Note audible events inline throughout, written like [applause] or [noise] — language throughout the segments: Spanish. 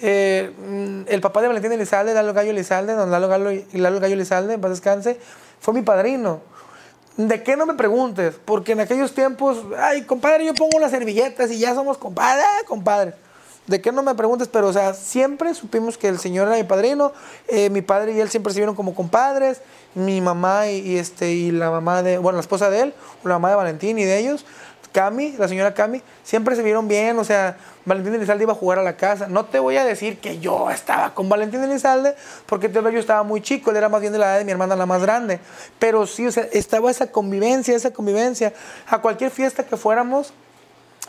eh, mm, el papá de Valentín Elizalde, Lalo Gallo Elizalde, don Lalo Gallo, Lalo Gallo Elizalde, en paz descanse, fue mi padrino. ¿De qué no me preguntes? Porque en aquellos tiempos, ay, compadre, yo pongo las servilletas y ya somos compadre, ah, compadre. ¿De qué no me preguntes? Pero, o sea, siempre supimos que el Señor era mi padrino. Eh, mi padre y él siempre se vieron como compadres. Mi mamá y, este, y la mamá de, bueno, la esposa de él, la mamá de Valentín y de ellos, Cami, la señora Cami, siempre se vieron bien. O sea, Valentín Elizalde iba a jugar a la casa. No te voy a decir que yo estaba con Valentín Elizalde, porque yo estaba muy chico, él era más bien de la edad de mi hermana, la más grande. Pero sí, o sea, estaba esa convivencia, esa convivencia. A cualquier fiesta que fuéramos,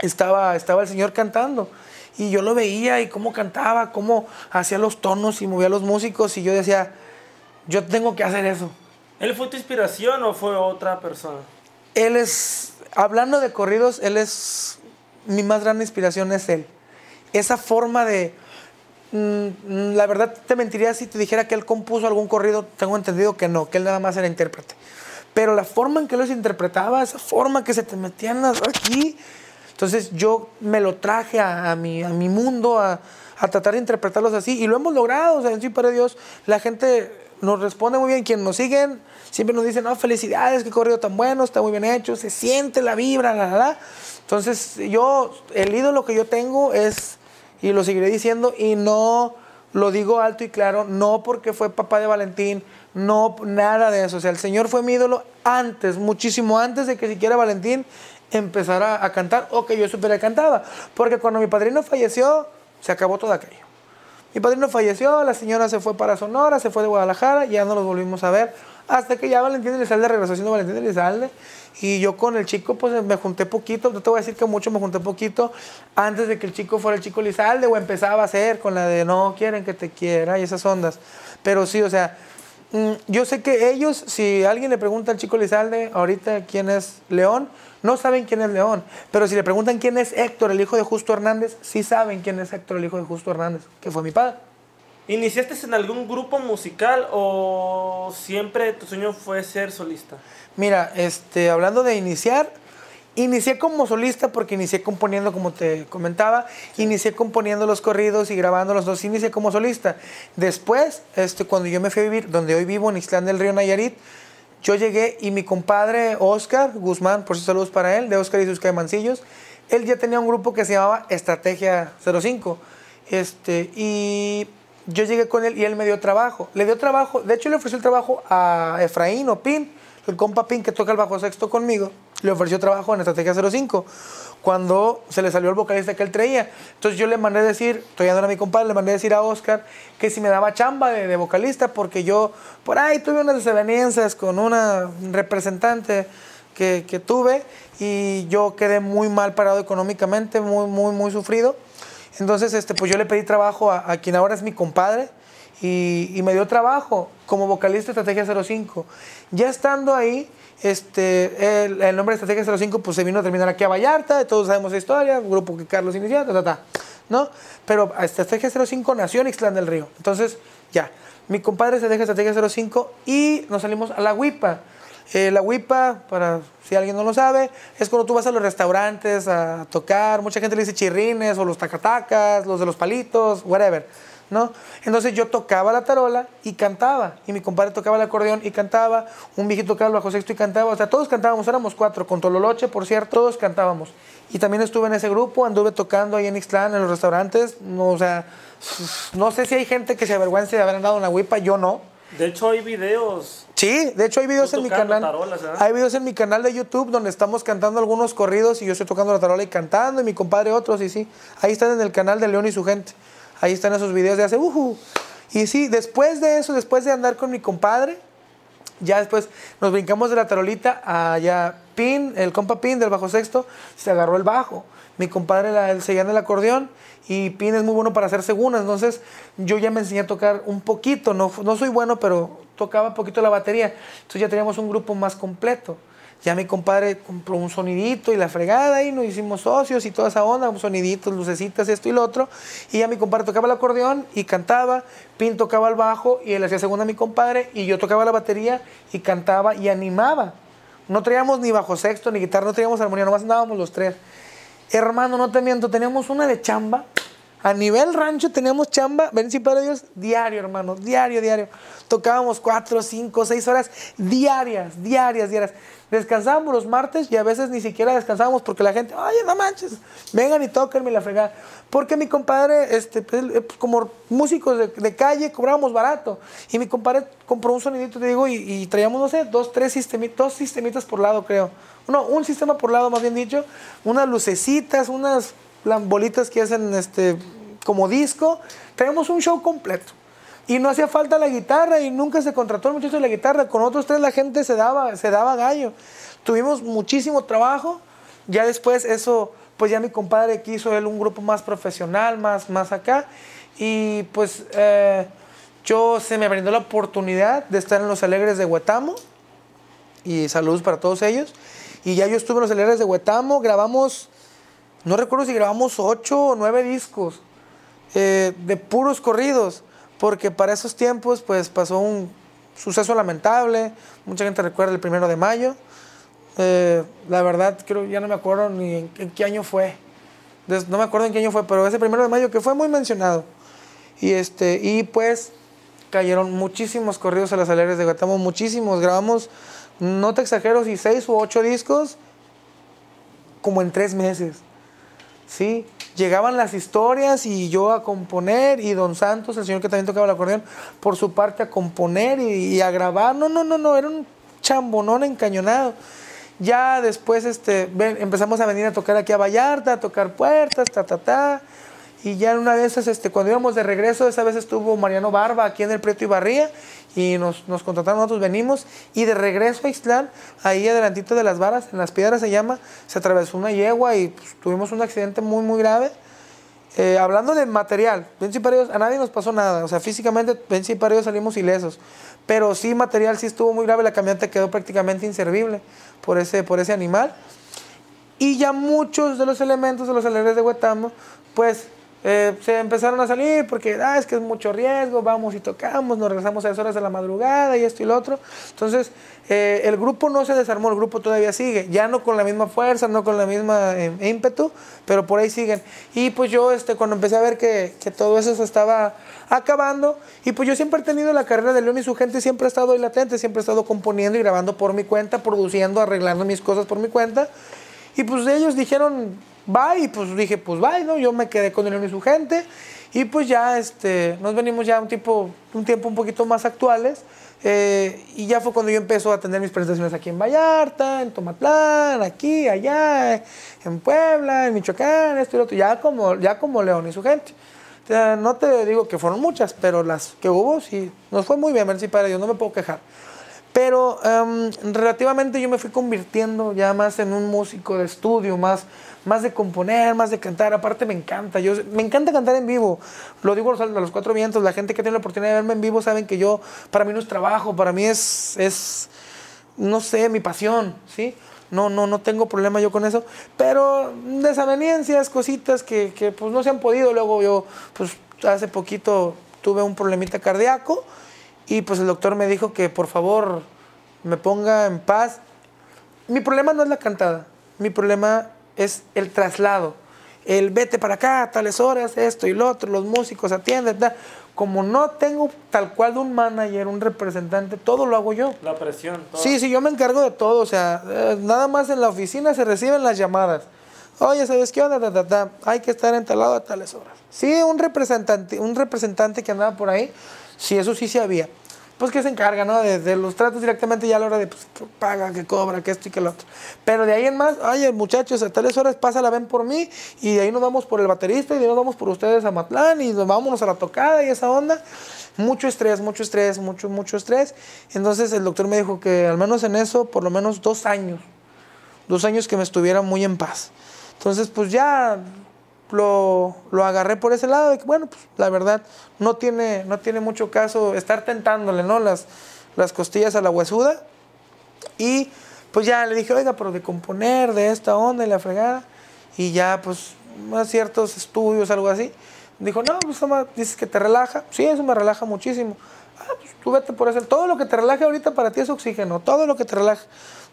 estaba, estaba el Señor cantando. Y yo lo veía y cómo cantaba, cómo hacía los tonos y movía los músicos. Y yo decía, yo tengo que hacer eso. ¿Él fue tu inspiración o fue otra persona? Él es, hablando de corridos, él es, mi más grande inspiración es él. Esa forma de, mm, la verdad te mentiría si te dijera que él compuso algún corrido, tengo entendido que no, que él nada más era intérprete. Pero la forma en que los interpretaba, esa forma que se te metían aquí, entonces yo me lo traje a, mi, a mi mundo, a, tratar de interpretarlos así, y lo hemos logrado, o sea, en sí, para Dios, la gente nos responde muy bien, quienes nos siguen, siempre nos dicen, no, felicidades, qué corrido tan bueno, está muy bien hecho, se siente la vibra, la, la, la. Entonces yo, el ídolo que yo tengo es, y lo seguiré diciendo, y no lo digo alto y claro, no porque fue papá de Valentín, no nada de eso, o sea, el Señor fue mi ídolo antes, muchísimo antes de que siquiera Valentín empezar a, cantar o que yo supiera cantaba. Porque cuando mi padrino falleció, se acabó todo aquello. Mi padrino falleció, la señora se fue para Sonora, se fue de Guadalajara ya no los volvimos a ver. Hasta que ya Valentín Elizalde regresó siendo Valentín Elizalde. Y yo con el chico, pues me junté poquito. No te voy a decir que mucho, me junté poquito. Antes de que el chico fuera el chico Elizalde o empezaba a hacer con la de no quieren que te quiera y esas ondas. Pero sí, o sea, yo sé que ellos, si alguien le pregunta al chico Elizalde ahorita quién es León, no saben quién es León, pero si le preguntan quién es Héctor, el hijo de Justo Hernández, sí saben quién es Héctor, el hijo de Justo Hernández, que fue mi padre. ¿Iniciaste en algún grupo musical o siempre tu sueño fue ser solista? Mira, este, hablando de iniciar, inicié como solista porque inicié componiendo, como te comentaba, inicié componiendo los corridos y grabando los dos, inicié como solista. Después, este, cuando yo me fui a vivir, donde hoy vivo, en Ixtlán del Río Nayarit, yo llegué y mi compadre Oscar Guzmán, por si saludos para él, de Oscar y sus Mancillos, él ya tenía un grupo que se llamaba Estrategia 05. Este, y yo llegué con él y él me dio trabajo. Le dio trabajo, de hecho le ofreció el trabajo a Efraín o Pin, el compa Pin que toca el bajo sexto conmigo, le ofreció trabajo en Estrategia 05 cuando se le salió el vocalista que él traía. Entonces yo le mandé decir, estoy andando a mi compadre, le mandé decir a Oscar que si me daba chamba de, vocalista, porque yo por ahí tuve unas desavenencias con una representante que, que, tuve y yo quedé muy mal parado económicamente, muy, muy, muy sufrido. Entonces, este, pues yo le pedí trabajo a, quien ahora es mi compadre y, y, me dio trabajo como vocalista de Estrategia 05. Ya estando ahí, este, el, el, nombre de Estrategia 05 pues se vino a terminar aquí a Vallarta, todos sabemos la historia, un grupo que Carlos inició, ta, ta, ta, ¿no? Pero Estrategia 05 nació en Ixtlán del Río. Entonces, ya, mi compadre se deja Estrategia 05 y nos salimos a la Huipa. Eh, la Huipa, para si alguien no lo sabe, es cuando tú vas a los restaurantes a tocar, mucha gente le dice chirrines o los tacatacas, los de los palitos, whatever. ¿No? Entonces yo tocaba la tarola y cantaba, y mi compadre tocaba el acordeón y cantaba, un viejito tocaba el bajo sexto y cantaba, o sea, todos cantábamos, éramos cuatro, con Tololoche, por cierto, todos cantábamos. Y también estuve en ese grupo, anduve tocando ahí en Ixtlán, en los restaurantes, no, o sea, no sé si hay gente que se avergüence de haber andado en la huipa, yo no. De hecho hay videos. Sí, de hecho hay videos en mi canal. hay videos en mi canal de YouTube donde estamos cantando algunos corridos y yo estoy tocando la tarola y cantando y mi compadre otros y sí. Ahí están en el canal de León y su gente. Ahí están esos videos de hace, uh, Y sí, después de eso, después de andar con mi compadre, ya después nos brincamos de la tarolita allá. Pin, el compa Pin del bajo sexto, se agarró el bajo. Mi compadre él seguía en el acordeón y Pin es muy bueno para hacer segundas. Entonces yo ya me enseñé a tocar un poquito. No, no soy bueno, pero tocaba un poquito la batería. Entonces ya teníamos un grupo más completo. Ya mi compadre compró un sonidito y la fregada y nos hicimos socios y toda esa onda, soniditos, lucecitas, esto y lo otro. Y ya mi compadre tocaba el acordeón y cantaba, Pin tocaba el bajo y él hacía segunda a mi compadre y yo tocaba la batería y cantaba y animaba. No traíamos ni bajo sexto ni guitarra, no traíamos armonía, nomás andábamos los tres. Hermano, no te miento, teníamos una de chamba A nivel rancho teníamos chamba, ven si para Dios, diario, hermano, diario, diario. Tocábamos cuatro, cinco, seis horas diarias, diarias, diarias. Descansábamos los martes y a veces ni siquiera descansábamos porque la gente, oye, no manches, vengan y tóquenme la fregada. Porque mi compadre, este, pues, eh, pues, como músicos de, calle, cobrábamos barato. Y mi compadre compró un sonidito, te digo, y, traíamos, no sé, dos, tres sistemitas, dos sistemitas por lado, creo. No, un sistema por lado, más bien dicho. Unas lucecitas, unas bolitas que hacen este, como disco. Traíamos un show completo. Y no hacía falta la guitarra y nunca se contrató el muchacho de la guitarra. Con otros tres la gente se daba, se daba gallo. Tuvimos muchísimo trabajo. Ya después eso, pues ya mi compadre quiso él un grupo más profesional, más, más acá. Y pues eh, yo se me brindó la oportunidad de estar en Los Alegres de Huetamo. Y saludos para todos ellos. Y ya yo estuve en Los Alegres de Huetamo. Grabamos, no recuerdo si grabamos ocho o nueve discos eh, de puros corridos porque para esos tiempos pues pasó un suceso lamentable, mucha gente recuerda el primero de mayo, eh, la verdad creo ya no me acuerdo ni en, qué año fue, no me acuerdo en qué año fue, pero ese primero de mayo que fue muy mencionado, y, este, y pues cayeron muchísimos corridos a las aleres de Guatamo, muchísimos, grabamos, no te exagero, si seis u ocho discos, como en tres meses, ¿sí? Llegaban las historias y yo a componer y Don Santos, el señor que también tocaba el acordeón, por su parte a componer y, a grabar. No, no, no, no, era un chambonón encañonado. Ya después este, empezamos a venir a tocar aquí a Vallarta, a tocar puertas, ta, ta, ta. Y ya en una de esas, este, cuando íbamos de regreso, esa vez estuvo Mariano Barba aquí en el Prieto y Barría y nos, nos contrataron, nosotros venimos y de regreso a Ixtlán, ahí adelantito de las varas, en las piedras se llama, se atravesó una yegua y pues, tuvimos un accidente muy, muy grave. Eh, hablando de material, a nadie nos pasó nada, o sea, físicamente Benzi y salimos ilesos, pero sí material sí estuvo muy grave, la camioneta quedó prácticamente inservible por ese, por ese animal. Y ya muchos de los elementos de los aleres de Huetamo, pues eh, se empezaron a salir porque ah, es que es mucho riesgo, vamos y tocamos, nos regresamos a las horas de la madrugada y esto y lo otro. Entonces, eh, el grupo no se desarmó, el grupo todavía sigue, ya no con la misma fuerza, no con la misma eh, ímpetu, pero por ahí siguen. Y pues yo, este, cuando empecé a ver que, que, todo eso se estaba acabando, y pues yo siempre he tenido la carrera de León y su gente, siempre he estado ahí latente, siempre he estado componiendo y grabando por mi cuenta, produciendo, arreglando mis cosas por mi cuenta. Y pues ellos dijeron, va y pues dije, pues va, ¿no? Yo me quedé con él y su gente y pues ya este, nos venimos ya un tiempo, un tiempo un poquito más actuales eh, y ya fue cuando yo empecé a tener mis presentaciones aquí en Vallarta, en Tomatlán, aquí, allá, en Puebla, en Michoacán, esto y lo otro, ya como, ya como León y su gente. no te digo que fueron muchas, pero las que hubo sí, nos fue muy bien, ver si para Dios, no me puedo quejar. Pero em, relativamente yo me fui convirtiendo ya más en un músico de estudio, más, más de componer, más de cantar. Aparte me encanta, yo, me encanta cantar en vivo. Lo digo a los cuatro vientos, la gente que tiene la oportunidad de verme en vivo saben que yo, para mí no es trabajo, para mí es, es no sé, mi pasión, ¿sí? No, no, no tengo problema yo con eso. Pero desavenencias, cositas que, que pues no se han podido. Luego yo, pues hace poquito tuve un problemita cardíaco y pues el doctor me dijo que por favor me ponga en paz. Mi problema no es la cantada, mi problema es el traslado. El vete para acá, tales horas, esto y lo otro, los músicos atienden, tal. Como no tengo tal cual de un manager, un representante, todo lo hago yo. La presión. Todo. Sí, sí, yo me encargo de todo. O sea, eh, nada más en la oficina se reciben las llamadas. Oye, ¿sabes qué onda? Hay que estar entalado a tales horas. Sí, un representante, un representante que andaba por ahí, sí, eso sí se había pues que se encarga, ¿no? De, los tratos directamente ya a la hora de, pues, paga, que cobra, que esto y que lo otro. Pero de ahí en más, oye, muchachos, a tales horas pásala, ven por mí, y de ahí nos vamos por el baterista, y de ahí nos vamos por ustedes a Matlán, y nos vámonos a la tocada y esa onda. Mucho estrés, mucho estrés, mucho, mucho estrés. Entonces el doctor me dijo que al menos en eso, por lo menos dos años, dos años que me estuviera muy en paz. Entonces, pues ya lo, lo, agarré por ese lado de que, bueno, pues la verdad no tiene, no tiene mucho caso estar tentándole, ¿no? Las, las costillas a la huesuda. Y pues ya le dije, oiga, pero de componer, de esta onda y la fregada. Y ya, pues, más ciertos estudios, algo así. Dijo, no, pues dices que te relaja. Sí, eso me relaja muchísimo. Ah, pues tú vete por eso. Todo lo que te relaje ahorita para ti es oxígeno. Todo lo que te relaje.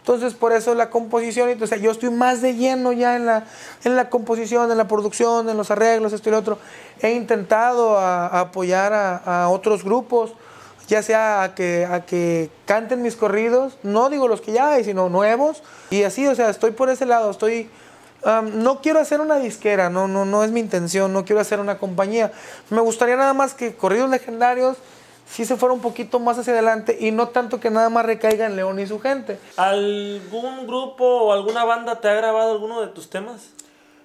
Entonces, por eso la composición, entonces yo estoy más de lleno ya en la, en la composición, en la producción, en los arreglos, esto y lo otro. He intentado a, apoyar a, a, otros grupos, ya sea a que, a que canten mis corridos, no digo los que ya hay, sino nuevos. Y así, o sea, estoy por ese lado, estoy... Um, no quiero hacer una disquera, no, no, no es mi intención, no quiero hacer una compañía. Me gustaría nada más que corridos legendarios si se fuera un poquito más hacia adelante y no tanto que nada más recaiga en León y su gente. ¿Algún grupo o alguna banda te ha grabado alguno de tus temas?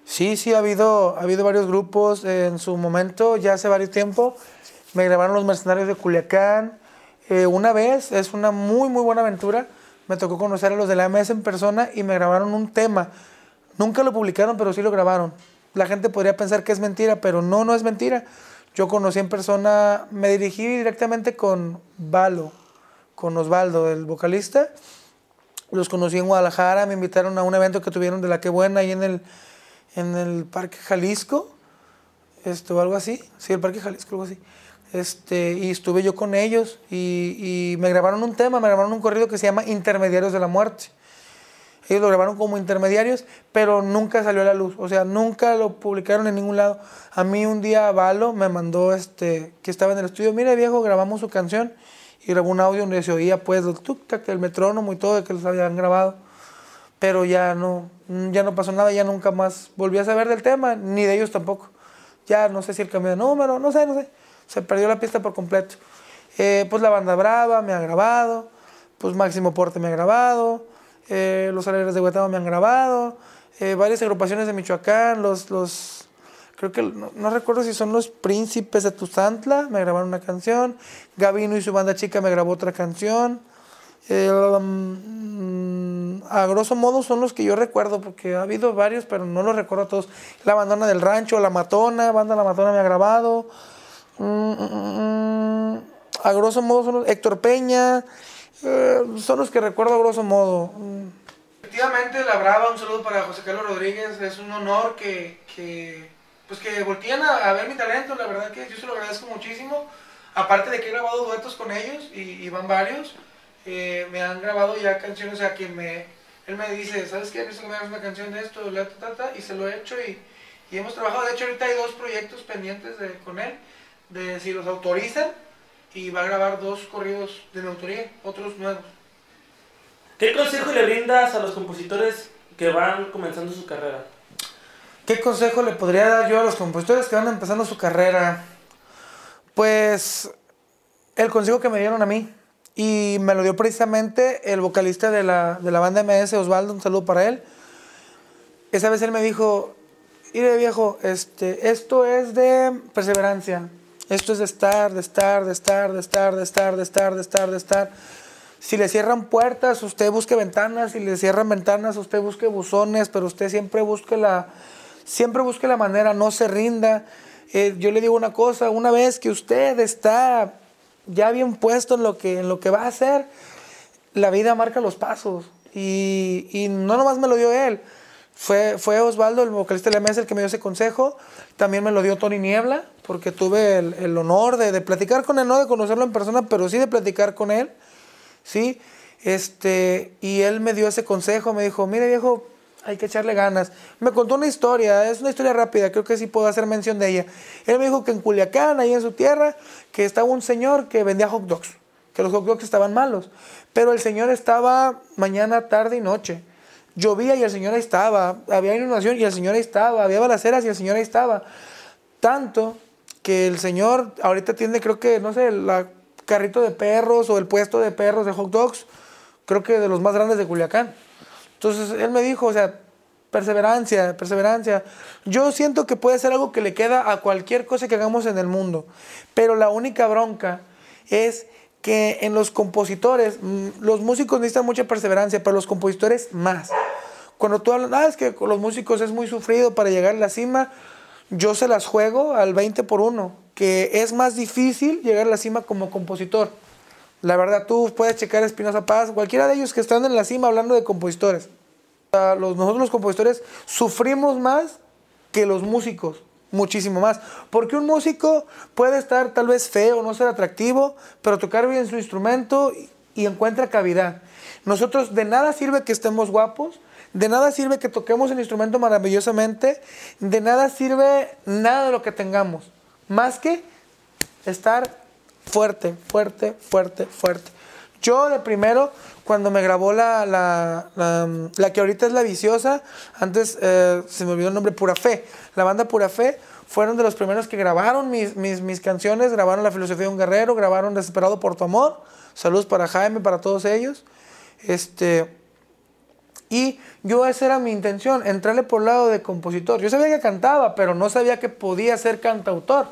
Sí, sí, ha habido, ha habido varios grupos en su momento, ya hace varios tiempo. Me grabaron los Mercenarios de Culiacán. Eh, una vez, es una muy, muy buena aventura. Me tocó conocer a los de la MS en persona y me grabaron un tema. Nunca lo publicaron, pero sí lo grabaron. La gente podría pensar que es mentira, pero no, no es mentira yo conocí en persona, me dirigí directamente con Valo, con Osvaldo, el vocalista. Los conocí en Guadalajara, me invitaron a un evento que tuvieron de la que buena ahí en el, en el Parque Jalisco, esto, algo así, sí, el Parque Jalisco, algo así. Este, y estuve yo con ellos y, y me grabaron un tema, me grabaron un corrido que se llama Intermediarios de la Muerte. Ellos lo grabaron como intermediarios, pero nunca salió a la luz. O sea, nunca lo publicaron en ningún lado. A mí un día Valo me mandó este, que estaba en el estudio, mire viejo, grabamos su canción y grabó un audio donde se oía pues el tuk tac, el metrónomo y todo de que los habían grabado. Pero ya no, ya no pasó nada, ya nunca más volví a saber del tema, ni de ellos tampoco. Ya no sé si el cambio de número, no sé, no sé. Se perdió la pista por completo. Eh, pues la banda Brava me ha grabado, pues Máximo Porte me ha grabado, eh, los Alegres de Guatemala me han grabado, eh, varias agrupaciones de Michoacán, los, los creo que, no, recuerdo si son los Príncipes de Tuzantla, me grabaron una canción, Gavino y su banda chica me grabó otra canción. Um, a grosso modo son los que yo recuerdo, porque ha habido varios, pero no los recuerdo todos. La Bandona del Rancho, La Matona, Banda La Matona me ha grabado. Mm, mm, mm, a grosso modo son los, Héctor Peña, eh, son los que recuerdo a grosso modo. Efectivamente, la brava, un saludo para José Carlos Rodríguez. Es un honor que, que pues que volteen a, ver mi talento. La verdad que yo se lo agradezco muchísimo. Aparte de que he grabado duetos con ellos y, van varios, eh, me han grabado ya canciones a quien me, él me dice, ¿sabes qué? Necesito que me hagas una canción de esto, la, y se lo he hecho y, y, hemos trabajado. De hecho, ahorita hay dos proyectos pendientes de, con él, de si los autorizan y va a grabar dos corridos de mi autoría, otros nuevos. ¿Qué consejo le brindas a los compositores que van comenzando su carrera? ¿Qué consejo le podría dar yo a los compositores que van empezando su carrera? Pues el consejo que me dieron a mí y me lo dio precisamente el vocalista de la, de la banda MS, Osvaldo, un saludo para él. Esa vez él me dijo, mire viejo, este, esto es de perseverancia, esto es de estar, de estar, de estar, de estar, de estar, de estar, de estar, de estar. Si le cierran puertas, usted busque ventanas. Si le cierran ventanas, usted busque buzones, pero usted siempre busque la, siempre busque la manera, no se rinda. Eh, yo le digo una cosa, una vez que usted está ya bien puesto en lo que, en lo que va a hacer, la vida marca los pasos. Y, y no nomás me lo dio él, fue, fue Osvaldo, el vocalista de la mesa, el que me dio ese consejo. También me lo dio Tony Niebla, porque tuve el, el honor de, de, platicar con él, no de conocerlo en persona, pero sí de platicar con él. ¿sí? Este, y él me dio ese consejo, me dijo, mire viejo, hay que echarle ganas. Me contó una historia, es una historia rápida, creo que sí puedo hacer mención de ella. Él me dijo que en Culiacán, ahí en su tierra, que estaba un señor que vendía hot dogs, que los hot dogs estaban malos, pero el señor estaba mañana, tarde y noche llovía y el Señor ahí estaba, había inundación y el Señor ahí estaba, había balaceras y el Señor ahí estaba. Tanto que el Señor ahorita tiene, creo que, no sé, el carrito de perros o el puesto de perros de hot dogs, creo que de los más grandes de Culiacán. Entonces él me dijo, o sea, perseverancia, perseverancia. Yo siento que puede ser algo que le queda a cualquier cosa que hagamos en el mundo, pero la única bronca es que en los compositores, mm, los músicos necesitan mucha perseverancia, pero los compositores más. Cuando tú hablas, ah, es que con los músicos es muy sufrido para llegar a la cima, yo se las juego al 20 por 1, que es más difícil llegar a la cima como compositor. La verdad, tú puedes checar Espinosa Paz, cualquiera de ellos que están en la cima hablando de compositores. Nosotros los compositores sufrimos más que los músicos muchísimo más. Porque un músico puede estar tal vez feo, no ser atractivo, pero tocar bien su instrumento y encuentra cavidad. Nosotros de nada sirve que estemos guapos, de nada sirve que toquemos el instrumento maravillosamente, de nada sirve nada de lo que tengamos, más que estar fuerte, fuerte, fuerte, fuerte. Yo de primero, cuando me grabó la, la, la, que ahorita es la viciosa, antes eh, se me olvidó el nombre, Pura Fe, la banda Pura Fe, fueron de los primeros que grabaron mis, mis, mis canciones, grabaron La filosofía de un guerrero, grabaron Desesperado por tu amor, saludos para Jaime, para todos ellos. Este, y yo esa era mi intención, entrarle por el lado de compositor. Yo sabía que cantaba, pero no sabía que podía ser cantautor.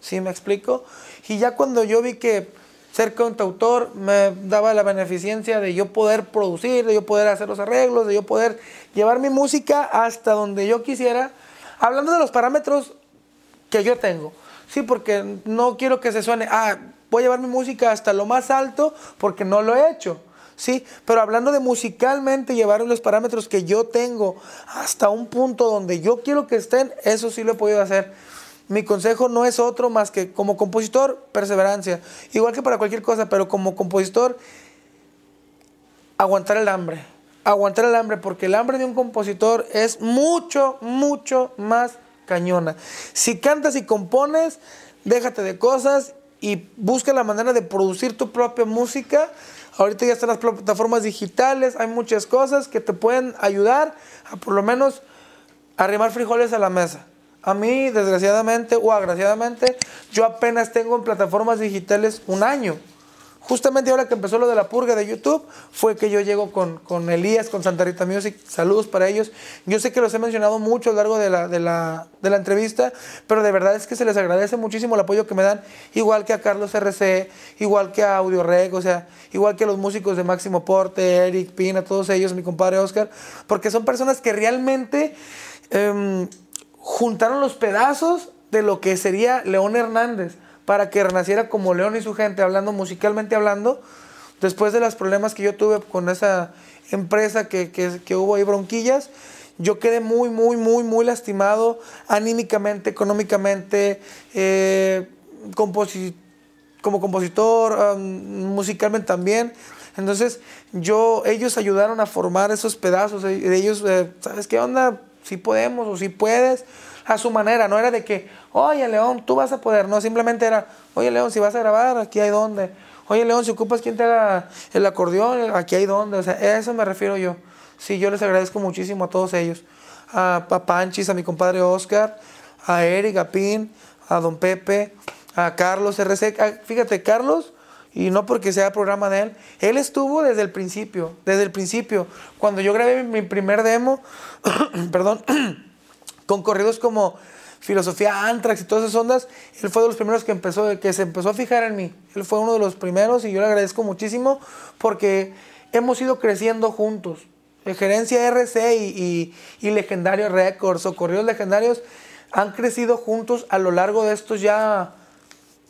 ¿Sí me explico? Y ya cuando yo vi que ser cantautor me daba la beneficencia de yo poder producir, de yo poder hacer los arreglos, de yo poder llevar mi música hasta donde yo quisiera, hablando de los parámetros que yo tengo. Sí, porque no quiero que se suene, ah, voy a llevar mi música hasta lo más alto porque no lo he hecho. Sí, pero hablando de musicalmente llevar los parámetros que yo tengo hasta un punto donde yo quiero que estén, eso sí lo he podido hacer. Mi consejo no es otro más que como compositor, perseverancia. Igual que para cualquier cosa, pero como compositor, aguantar el hambre. Aguantar el hambre, porque el hambre de un compositor es mucho, mucho más cañona. Si cantas y compones, déjate de cosas y busca la manera de producir tu propia música. Ahorita ya están las plataformas digitales, hay muchas cosas que te pueden ayudar a por lo menos arrimar frijoles a la mesa. A mí, desgraciadamente o agraciadamente, yo apenas tengo en plataformas digitales un año. Justamente ahora que empezó lo de la purga de YouTube, fue que yo llego con, con Elías, con Santa Rita Music. Saludos para ellos. Yo sé que los he mencionado mucho a lo largo de la, de, la, de la entrevista, pero de verdad es que se les agradece muchísimo el apoyo que me dan, igual que a Carlos RC, igual que a Audio Reg, o sea, igual que a los músicos de Máximo Porte, Eric Pina, todos ellos, mi compadre Oscar, porque son personas que realmente em, juntaron los pedazos de lo que sería León Hernández para que renaciera como León y su gente, hablando musicalmente hablando, después de los problemas que yo tuve con esa empresa que, que, hubo ahí bronquillas, yo quedé muy, muy, muy, muy lastimado anímicamente, económicamente, eh, como compositor, musicalmente también. Entonces, yo, ellos ayudaron a formar esos pedazos, de ellos, eh, ¿sabes qué onda? Si podemos o si puedes, a su manera, no era de que, oye León, tú vas a poder, no, simplemente era, oye León, si vas a grabar, aquí hay donde, oye León, si ocupas quien te haga el acordeón, aquí hay donde, o sea, a eso me refiero yo. Sí, yo les agradezco muchísimo a todos ellos, a, Papanchis, a mi compadre Oscar, a Eric, a Pin, a Don Pepe, a Carlos RC, fíjate, Carlos, y no porque sea programa de él, él estuvo desde el principio, desde el principio, cuando yo grabé mi primer demo, [coughs] perdón, con corridos como filosofía Antrax y todas esas ondas, él fue de los primeros que, empezó, que se empezó a fijar en mí. Él fue uno de los primeros y yo le agradezco muchísimo porque hemos ido creciendo juntos. Gerencia RC y, y, Legendario Records o Corridos Legendarios han crecido juntos a lo largo de estos ya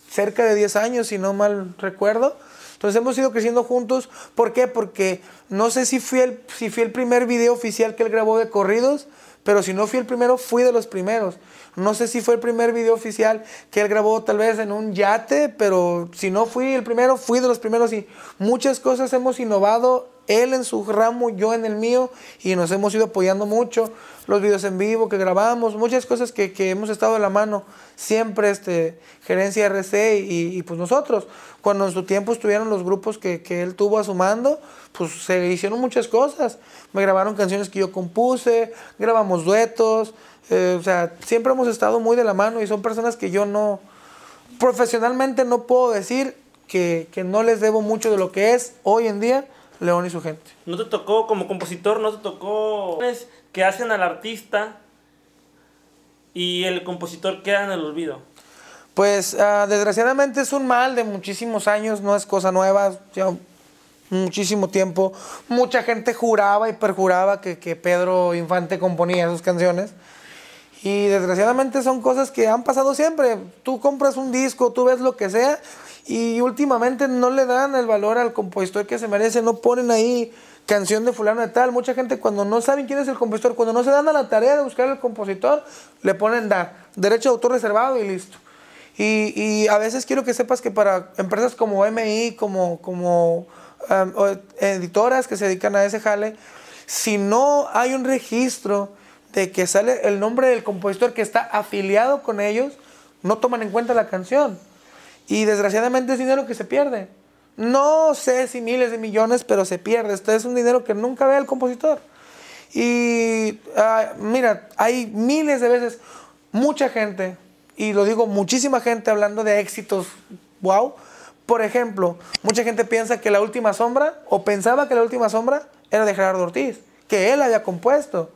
cerca de 10 años, si no mal recuerdo. Entonces hemos ido creciendo juntos. ¿Por qué? Porque no sé si fui el, si fui el primer video oficial que él grabó de corridos, pero si no fui el primero, fui de los primeros. No sé si fue el primer video oficial que él grabó tal vez en un yate, pero si no fui el primero, fui de los primeros y muchas cosas hemos innovado, él en su ramo, yo en el mío, y nos hemos ido apoyando mucho. Los videos en vivo que grabamos, muchas cosas que, hemos estado de la mano, siempre este, gerencia RC y, y pues nosotros. Cuando en su tiempo estuvieron los grupos que, que él tuvo a su mando, pues se hicieron muchas cosas. Me grabaron canciones que yo compuse, grabamos duetos, eh, o sea, siempre hemos estado muy de la mano y son personas que yo no, profesionalmente no puedo decir que, que no les debo mucho de lo que es hoy en día León y su gente. ¿No te tocó como compositor, no te tocó que hacen al artista y el compositor queda en el olvido? Pues ah, desgraciadamente es un mal de muchísimos años, no es cosa nueva. Ya muchísimo tiempo. Mucha gente juraba y perjuraba que, que Pedro Infante componía sus canciones. Y desgraciadamente son cosas que han pasado siempre. Tú compras un disco, tú ves lo que sea y últimamente no le dan el valor al compositor que se merece, no ponen ahí canción de fulano de tal. Mucha gente cuando no saben quién es el compositor, cuando no se dan a la tarea de buscar al compositor, le ponen dar derecho de autor reservado y listo. Y, y a veces quiero que sepas que para empresas como MI, como, como um, editoras que se dedican a ese jale, si no hay un registro de que sale el nombre del compositor que está afiliado con ellos, no toman en cuenta la canción. Y desgraciadamente es dinero que se pierde. No sé si miles de millones, pero se pierde. Este es un dinero que nunca ve el compositor. Y ah, mira, hay miles de veces, mucha gente, y lo digo muchísima gente hablando de éxitos, wow. Por ejemplo, mucha gente piensa que La Última Sombra, o pensaba que La Última Sombra era de Gerardo Ortiz, que él había compuesto.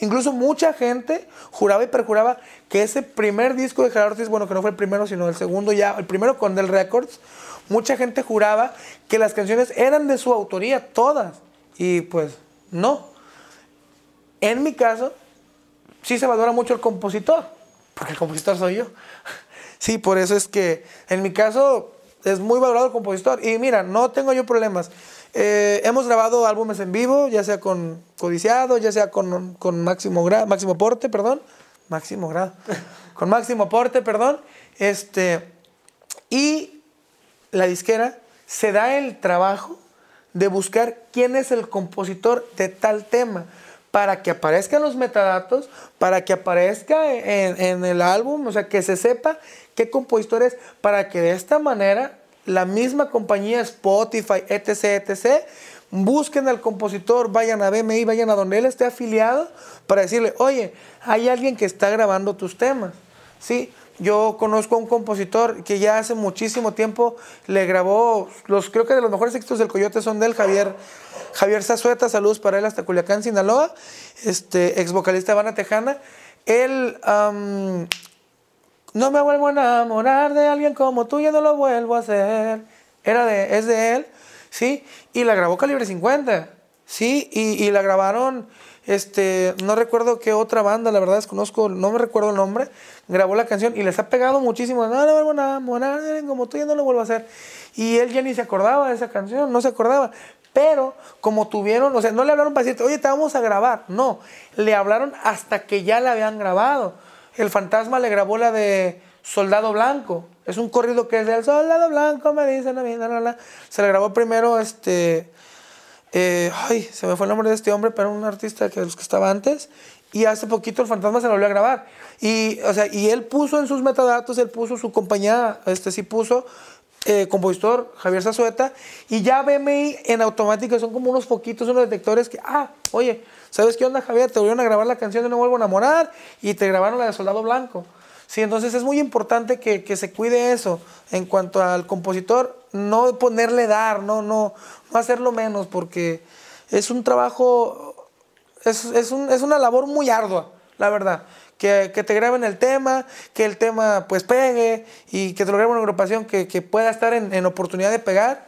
Incluso mucha gente juraba y perjuraba que ese primer disco de Gerardo Ortiz, bueno, que no fue el primero, sino el segundo ya, el primero con Del Records, mucha gente juraba que las canciones eran de su autoría, todas. Y pues no. En mi caso, sí se valora mucho el compositor, porque el compositor soy yo. [laughs] Sí, por eso es que en mi caso es muy valorado el compositor. Y mira, no tengo yo problemas. Eh, hemos grabado álbumes en vivo, ya sea con Codiciado, ya sea con, con Máximo, Máximo Porte, perdón. Máximo Grado. [laughs] con Máximo Porte, perdón. Este, y la disquera se da el trabajo de buscar quién es el compositor de tal tema para que aparezcan los metadatos, para que aparezca en, el álbum, o sea, que se sepa qué compositor es, para que de esta manera la misma compañía Spotify, etc., etc., busquen al compositor, vayan a BMI, vayan a donde él esté afiliado, para decirle, oye, hay alguien que está grabando tus temas, ¿sí? Yo conozco a un compositor que ya hace muchísimo tiempo le grabó, los, creo que de los mejores éxitos del Coyote son del Javier, Javier Zazueta, saludos para él hasta Culiacán, Sinaloa, este, ex vocalista de Habana Tejana. Él, no me vuelvo a enamorar de alguien como tú, ya no lo vuelvo a hacer. Era de, es de él, ¿sí? Y la grabó Calibre 50, ¿sí? Y, y la grabaron este, no recuerdo qué otra banda, la verdad desconozco, no me recuerdo el nombre, grabó la canción y les ha pegado muchísimo. No, no vuelvo nada, como tú ya no lo vuelvo a hacer. Y él ya ni se acordaba de esa canción, no se acordaba. Pero como tuvieron, o sea, no le hablaron para decirte, oye, te vamos a grabar. No, le hablaron hasta que ya la habían grabado. El fantasma le grabó la de Soldado Blanco. Es un corrido que es del Soldado Blanco, me dicen a mí, Se le grabó primero este eh, ay, se me fue el nombre de este hombre, pero un artista que los que estaba antes. Y hace poquito el fantasma se lo volvió a grabar. Y, o sea, y él puso en sus metadatos, él puso su compañía, este sí puso, eh, compositor Javier Zazueta, y ya BMI en automático son como unos foquitos, unos detectores que, ah, oye, ¿sabes qué onda Javier? Te volvieron a grabar la canción de No Vuelvo a Enamorar y te grabaron la de Soldado Blanco. Sí, entonces es muy importante que, que se cuide eso en cuanto al compositor, no ponerle dar, no, no, no hacerlo menos, porque es un trabajo, es, es, un, es una labor muy ardua, la verdad. Que, que, te graben el tema, que el tema pues pegue y que te lo grabe una agrupación que, que pueda estar en, en, oportunidad de pegar.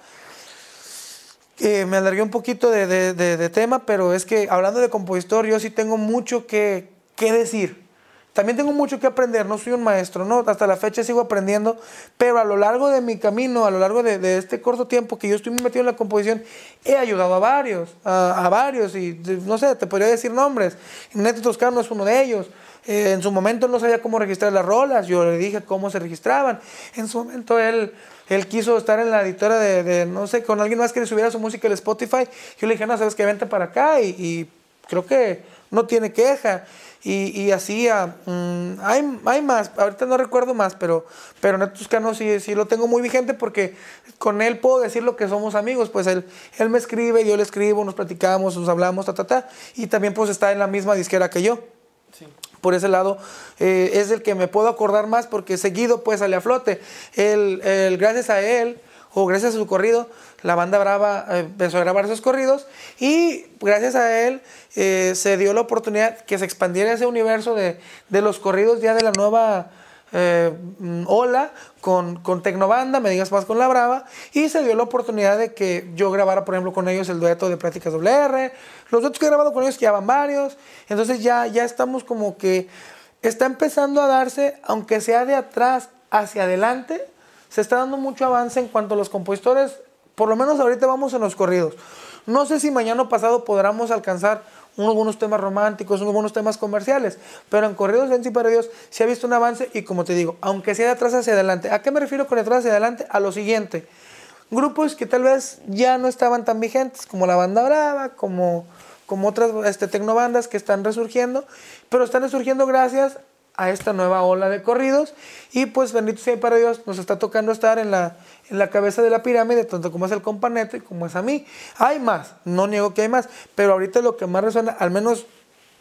Eh, me alargué un poquito de, tema, pero es que hablando de compositor, yo sí tengo mucho que, que decir. También tengo mucho que aprender, no soy un maestro, ¿no? Hasta la fecha sigo aprendiendo, pero a lo largo de mi camino, a lo largo de, este corto tiempo que yo estoy metido en la composición, he ayudado a varios, a, varios, y no sé, te podría decir nombres. Neto Toscano es uno de ellos. Eh, en su momento no sabía cómo registrar las rolas, yo le dije cómo se registraban. En su momento él, él quiso estar en la editora de, no sé, con alguien más que le subiera su música al Spotify. Yo le dije, no, sabes que vente para acá y, creo que no tiene queja. Y, y así, ah, mm, hay, hay más, ahorita no recuerdo más, pero, pero Neto Toscano sí, sí lo tengo muy vigente porque con él puedo decir lo que somos amigos, pues él, él me escribe, yo le escribo, nos platicamos, nos hablamos, ta, ta, ta, y también pues está en la misma disquera que yo. Por ese lado eh, es el que me puedo acordar más porque seguido pues sale a flote. El, gracias a él o gracias a su corrido, la banda Brava eh, empezó a grabar esos corridos y gracias a él eh, se dio la oportunidad que se expandiera ese universo de, de los corridos ya de la nueva eh, ola con, con Tecnobanda, me digas más con la Brava, y se dio la oportunidad de que yo grabara, por ejemplo, con ellos el dueto de Prácticas WR, los duetos que he grabado con ellos que ya van varios, entonces ya, ya estamos como que está empezando a darse, aunque sea de atrás hacia adelante, se está dando mucho avance en cuanto a los compositores, por lo menos ahorita vamos en los corridos. No sé si mañana pasado podremos alcanzar unos buenos temas románticos, unos buenos temas comerciales, pero en corridos en sí para Dios se ha visto un avance y como te digo, aunque sea de atrás hacia adelante, ¿a qué me refiero con de atrás hacia adelante? A lo siguiente, grupos que tal vez ya no estaban tan vigentes, como la banda Brava, como, como otras este, tecnobandas que están resurgiendo, pero están resurgiendo gracias a esta nueva ola de corridos. Y pues bendito sea para Dios, nos está tocando estar en la, en la cabeza de la pirámide, tanto como es el companete como es a mí. Hay más, no niego que hay más, pero ahorita lo que más resuena, al menos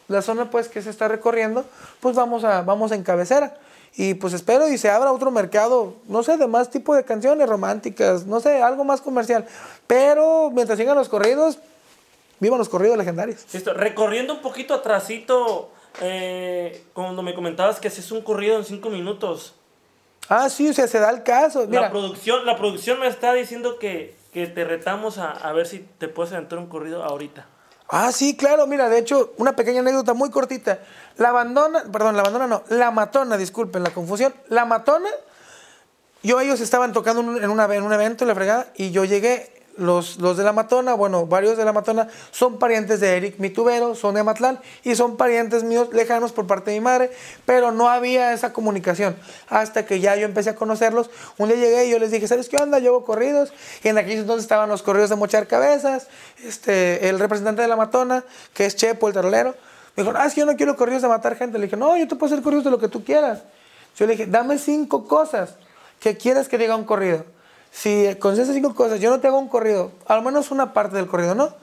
la zona pues que se está recorriendo, pues vamos a, vamos en cabecera. Y pues espero y se abra otro mercado, no sé, de más tipo de canciones románticas, no sé, algo más comercial. Pero mientras sigan los corridos, vivan los corridos legendarios. Listo. Recorriendo un poquito atrásito, eh, cuando me comentabas que haces un corrido en cinco minutos. Ah, sí, o sea, se da el caso. Mira, La producción, la producción me está diciendo que, que te retamos a, a ver si te puedes aventar un corrido ahorita. Ah, sí, claro, mira, de hecho, una pequeña anécdota muy cortita. La abandona, perdón, la abandona no, la matona, disculpen la confusión. La matona, yo ellos estaban tocando en una- en un evento, en la fregada, y yo llegué, los, los de la matona, bueno, varios de la matona son parientes de Eric Mitubero, son de Amatlán, y son parientes míos lejanos por parte de mi madre, pero no había esa comunicación. Hasta que ya yo empecé a conocerlos, un día llegué y yo les dije, ¿sabes qué onda? Yo hago corridos, y en aquellos entonces estaban los corridos de mochar cabezas, este, el representante de la matona, que es Chepo, el tarolero, me dijo, ah, es que yo no quiero corridos de matar gente. Le dije, no, yo te puedo hacer corridos de lo que tú quieras. Yo le dije, dame cinco cosas que quieres que diga un corrido. Si con esas cinco cosas yo no te hago un corrido, al menos una parte del corrido, ¿no?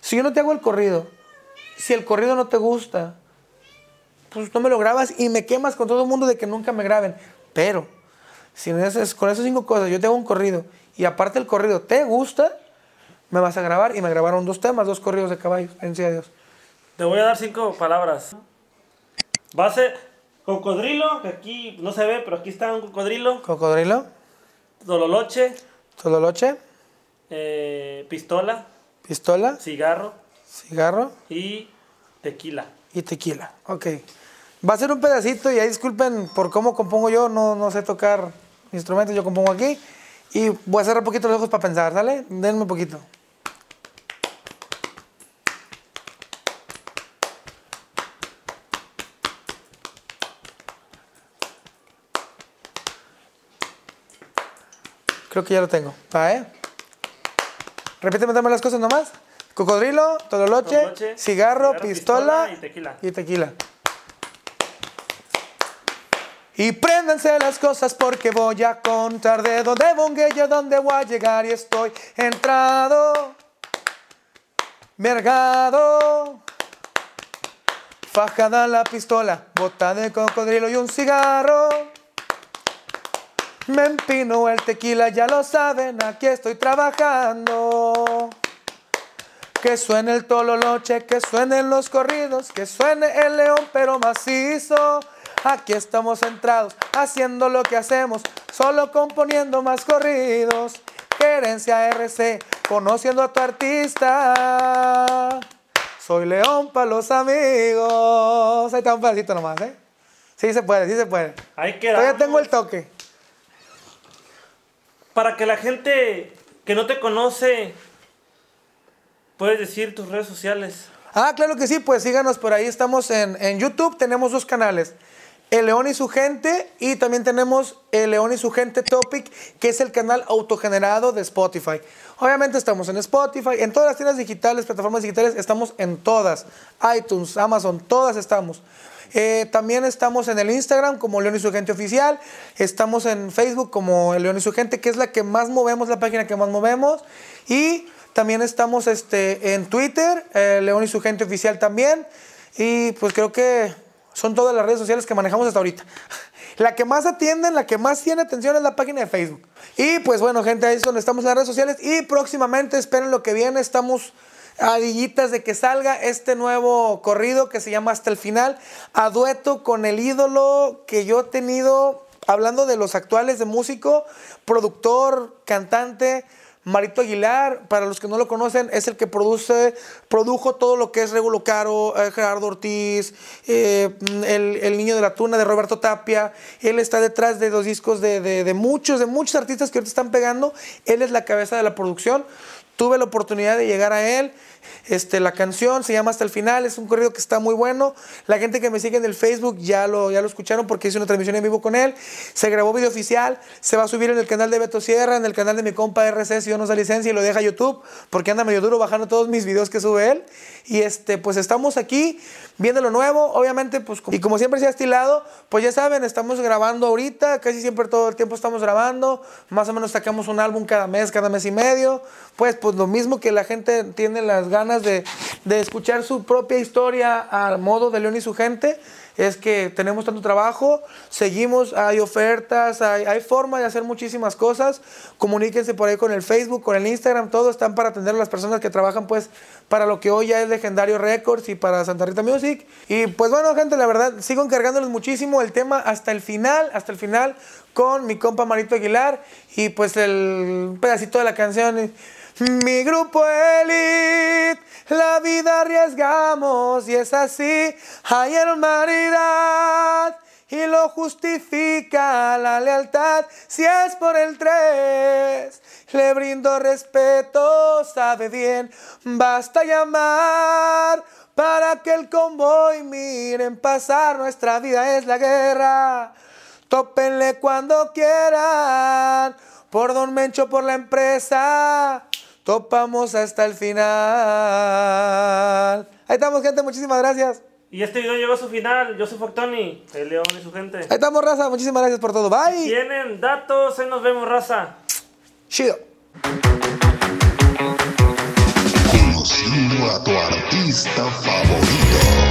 Si yo no te hago el corrido, si el corrido no te gusta, pues no me lo grabas y me quemas con todo el mundo de que nunca me graben. Pero, si con esas cinco cosas yo te hago un corrido y aparte el corrido te gusta, me vas a grabar y me grabaron dos temas, dos corridos de caballos, en sí a Dios. Te voy a dar cinco palabras. Ser cocodrilo, que aquí no se ve, pero aquí está un cocodrilo. Cocodrilo, Dololoche, tololoche, eh, pistola, pistola, cigarro cigarro y tequila. y tequila. Ok. Va a ser un pedacito y ahí disculpen por cómo compongo yo, no, no sé tocar instrumentos, yo compongo aquí. Y voy a cerrar un poquito los ojos para pensar, ¿sale? Denme un poquito. Creo que ya lo tengo. ¿Va, eh? Repíteme dame las cosas nomás. Cocodrilo, tololoche, Tololoche, cigarro, cigarro, pistola, pistola y tequila. Y tequila. Y préndanse las cosas porque voy a contar de dónde bongué yo, dónde voy a llegar y estoy entrado, mergado, fajada la pistola, bota de cocodrilo y un cigarro. Me empino el tequila, ya lo saben, aquí estoy trabajando. Que suene el tololoche, que suenen los corridos, que suene el león pero macizo. Aquí estamos centrados, haciendo lo que hacemos, solo componiendo más corridos. Gerencia RC, conociendo a tu artista. Soy León para los amigos. Ahí está un pedacito nomás, ¿eh? Sí se puede, sí se puede. Ahí queda. Todavía tengo el toque. Para que la gente que no te conoce, puedes decir tus redes sociales. Ah, claro que sí, pues síganos por ahí. Estamos en, en YouTube, tenemos dos canales. El León y su gente y también tenemos El León y su gente Topic, que es el canal autogenerado de Spotify. Obviamente estamos en Spotify, en todas las tiendas digitales, plataformas digitales, estamos en todas. iTunes, Amazon, todas estamos. Eh, también estamos en el Instagram como León y su gente oficial. Estamos en Facebook como León y su gente, que es la que más movemos, la página que más movemos. Y también estamos este, en Twitter, eh, León y su gente oficial también. Y pues creo que son todas las redes sociales que manejamos hasta ahorita. La que más atienden, la que más tiene atención es la página de Facebook. Y pues bueno, gente, ahí es donde estamos en las redes sociales. Y próximamente, esperen lo que viene, estamos a dillitas de que salga este nuevo corrido que se llama Hasta el Final, a dueto con el ídolo que yo he tenido, hablando de los actuales de músico, productor, cantante, Marito Aguilar, para los que no lo conocen, es el que produce, produjo todo lo que es Regulo Caro, eh, Gerardo Ortiz, eh, el, el Niño de la Tuna de Roberto Tapia. Él está detrás de los discos de, de- de muchos, de muchos artistas que ahorita están pegando. Él es la cabeza de la producción. Tuve la oportunidad de llegar a él. Este, la canción se llama Hasta el final, es un corrido que está muy bueno. La gente que me sigue en el Facebook ya lo, ya lo escucharon porque hice una transmisión en vivo con él. Se grabó video oficial, se va a subir en el canal de Beto Sierra, en el canal de mi compa RC si yo no da licencia y lo deja YouTube porque anda medio duro bajando todos mis videos que sube él. Y este, pues estamos aquí viendo lo nuevo, obviamente, pues y como siempre se ha estilado, pues ya saben, estamos grabando ahorita, casi siempre todo el tiempo estamos grabando, más o menos sacamos un álbum cada mes, cada mes y medio, pues, pues lo mismo que la gente tiene las ganas de, de escuchar su propia historia al modo de León y su gente, es que tenemos tanto trabajo, seguimos, hay ofertas, hay, hay forma de hacer muchísimas cosas. Comuníquense por ahí con el Facebook, con el Instagram, todo están para atender a las personas que trabajan pues para lo que hoy ya es Legendario Records y para Santa Rita Music. Y pues bueno, gente, la verdad, sigo encargándoles muchísimo el tema hasta el final, hasta el final con mi compa Marito Aguilar y pues el pedacito de la canción. Mi grupo Elite, la vida arriesgamos y es así, hay hermandad y lo justifica la lealtad. Si es por el tres, le brindo respeto, sabe bien, basta llamar para que el convoy miren pasar. Nuestra vida es la guerra, tópenle cuando quieran. Por Don Mencho, por la empresa, topamos hasta el final. Ahí estamos, gente, muchísimas gracias. Y este video llegó a su final. Yo soy Factoni, el León y su gente. Ahí estamos, raza. Muchísimas gracias por todo. Bye. Tienen datos, ahí nos vemos, raza. Chido. Conociendo a tu artista favorito.